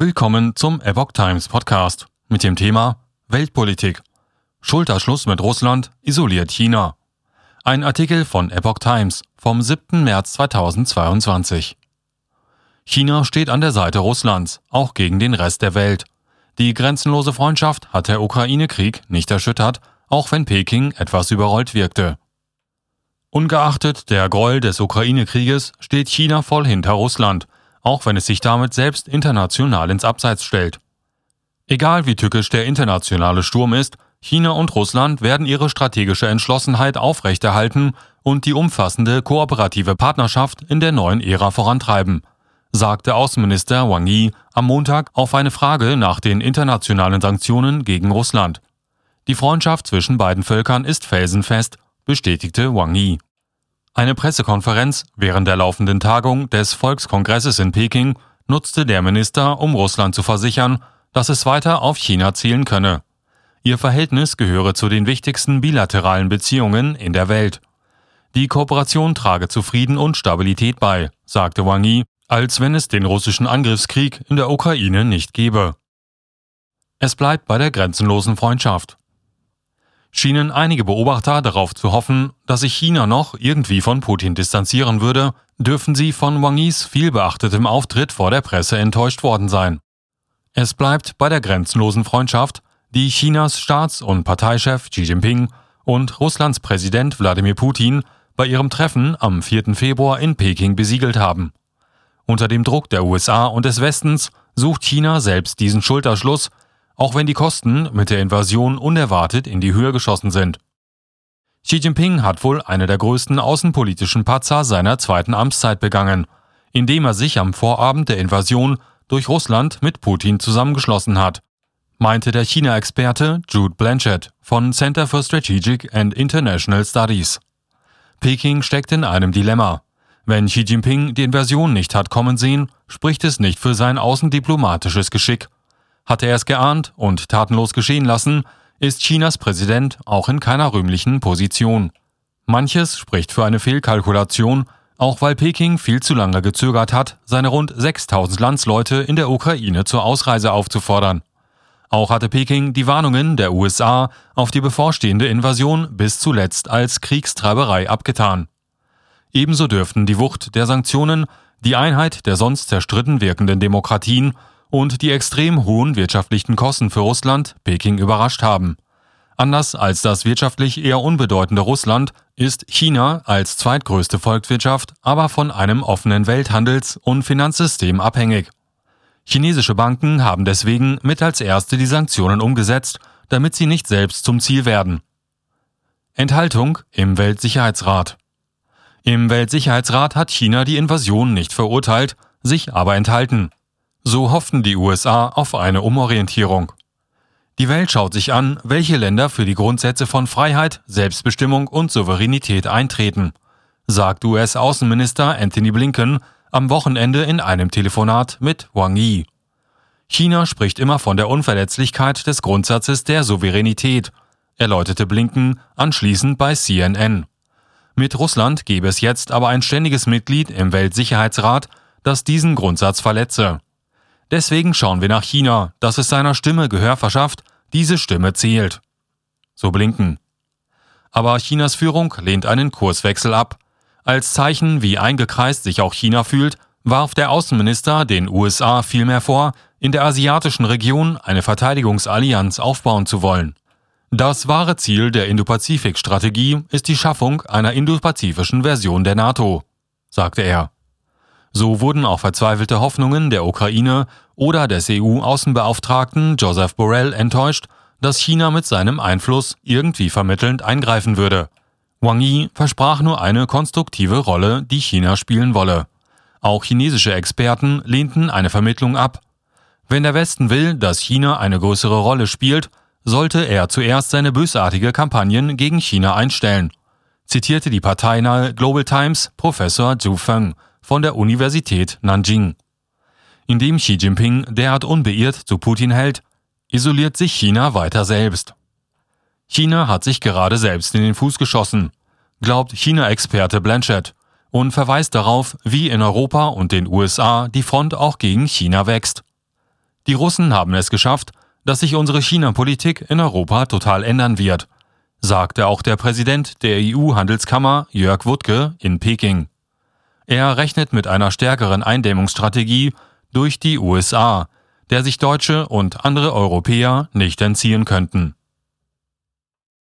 Willkommen zum Epoch Times Podcast mit dem Thema Weltpolitik. Schulterschluss mit Russland isoliert China. Ein Artikel von Epoch Times vom 7. März 2022. China steht an der Seite Russlands, auch gegen den Rest der Welt. Die grenzenlose Freundschaft hat der Ukraine-Krieg nicht erschüttert, auch wenn Peking etwas überrollt wirkte. Ungeachtet der Gräuel des Ukraine-Krieges steht China voll hinter Russland – auch wenn es sich damit selbst international ins Abseits stellt. Egal wie tückisch der internationale Sturm ist, China und Russland werden ihre strategische Entschlossenheit aufrechterhalten und die umfassende kooperative Partnerschaft in der neuen Ära vorantreiben, sagte Außenminister Wang Yi am Montag auf eine Frage nach den internationalen Sanktionen gegen Russland. Die Freundschaft zwischen beiden Völkern ist felsenfest, bestätigte Wang Yi. Eine Pressekonferenz während der laufenden Tagung des Volkskongresses in Peking nutzte der Minister, um Russland zu versichern, dass es weiter auf China zielen könne. Ihr Verhältnis gehöre zu den wichtigsten bilateralen Beziehungen in der Welt. Die Kooperation trage zu Frieden und Stabilität bei, sagte Wang Yi, als wenn es den russischen Angriffskrieg in der Ukraine nicht gebe. Es bleibt bei der grenzenlosen Freundschaft schienen einige Beobachter darauf zu hoffen, dass sich China noch irgendwie von Putin distanzieren würde, dürfen sie von Wang Yis vielbeachtetem Auftritt vor der Presse enttäuscht worden sein. Es bleibt bei der grenzenlosen Freundschaft, die Chinas Staats- und Parteichef Xi Jinping und Russlands Präsident Wladimir Putin bei ihrem Treffen am 4. Februar in Peking besiegelt haben. Unter dem Druck der USA und des Westens sucht China selbst diesen Schulterschluss auch wenn die Kosten mit der Invasion unerwartet in die Höhe geschossen sind. Xi Jinping hat wohl eine der größten außenpolitischen Patzer seiner zweiten Amtszeit begangen, indem er sich am Vorabend der Invasion durch Russland mit Putin zusammengeschlossen hat, meinte der China-Experte Jude Blanchett von Center for Strategic and International Studies. Peking steckt in einem Dilemma. Wenn Xi Jinping die Invasion nicht hat kommen sehen, spricht es nicht für sein außendiplomatisches Geschick hatte er es geahnt und tatenlos geschehen lassen, ist Chinas Präsident auch in keiner rühmlichen Position. Manches spricht für eine Fehlkalkulation, auch weil Peking viel zu lange gezögert hat, seine rund 6000 Landsleute in der Ukraine zur Ausreise aufzufordern. Auch hatte Peking die Warnungen der USA auf die bevorstehende Invasion bis zuletzt als Kriegstreiberei abgetan. Ebenso dürften die Wucht der Sanktionen, die Einheit der sonst zerstritten wirkenden Demokratien und die extrem hohen wirtschaftlichen Kosten für Russland Peking überrascht haben. Anders als das wirtschaftlich eher unbedeutende Russland ist China als zweitgrößte Volkswirtschaft aber von einem offenen Welthandels- und Finanzsystem abhängig. Chinesische Banken haben deswegen mit als erste die Sanktionen umgesetzt, damit sie nicht selbst zum Ziel werden. Enthaltung im Weltsicherheitsrat Im Weltsicherheitsrat hat China die Invasion nicht verurteilt, sich aber enthalten. So hofften die USA auf eine Umorientierung. Die Welt schaut sich an, welche Länder für die Grundsätze von Freiheit, Selbstbestimmung und Souveränität eintreten, sagt US-Außenminister Anthony Blinken am Wochenende in einem Telefonat mit Wang Yi. China spricht immer von der Unverletzlichkeit des Grundsatzes der Souveränität, erläuterte Blinken anschließend bei CNN. Mit Russland gebe es jetzt aber ein ständiges Mitglied im Weltsicherheitsrat, das diesen Grundsatz verletze. Deswegen schauen wir nach China, dass es seiner Stimme Gehör verschafft, diese Stimme zählt. So blinken. Aber Chinas Führung lehnt einen Kurswechsel ab. Als Zeichen, wie eingekreist sich auch China fühlt, warf der Außenminister den USA vielmehr vor, in der asiatischen Region eine Verteidigungsallianz aufbauen zu wollen. Das wahre Ziel der Indo-Pazifik-Strategie ist die Schaffung einer indopazifischen Version der NATO, sagte er. So wurden auch verzweifelte Hoffnungen der Ukraine oder des EU-Außenbeauftragten Joseph Borrell enttäuscht, dass China mit seinem Einfluss irgendwie vermittelnd eingreifen würde. Wang Yi versprach nur eine konstruktive Rolle, die China spielen wolle. Auch chinesische Experten lehnten eine Vermittlung ab. Wenn der Westen will, dass China eine größere Rolle spielt, sollte er zuerst seine bösartige Kampagnen gegen China einstellen, zitierte die parteinahe Global Times Professor Zhu Feng von der Universität Nanjing. Indem Xi Jinping derart unbeirrt zu Putin hält, isoliert sich China weiter selbst. China hat sich gerade selbst in den Fuß geschossen, glaubt China-Experte Blanchett und verweist darauf, wie in Europa und den USA die Front auch gegen China wächst. Die Russen haben es geschafft, dass sich unsere China-Politik in Europa total ändern wird, sagte auch der Präsident der EU-Handelskammer Jörg Wuttke in Peking. Er rechnet mit einer stärkeren Eindämmungsstrategie durch die USA, der sich Deutsche und andere Europäer nicht entziehen könnten.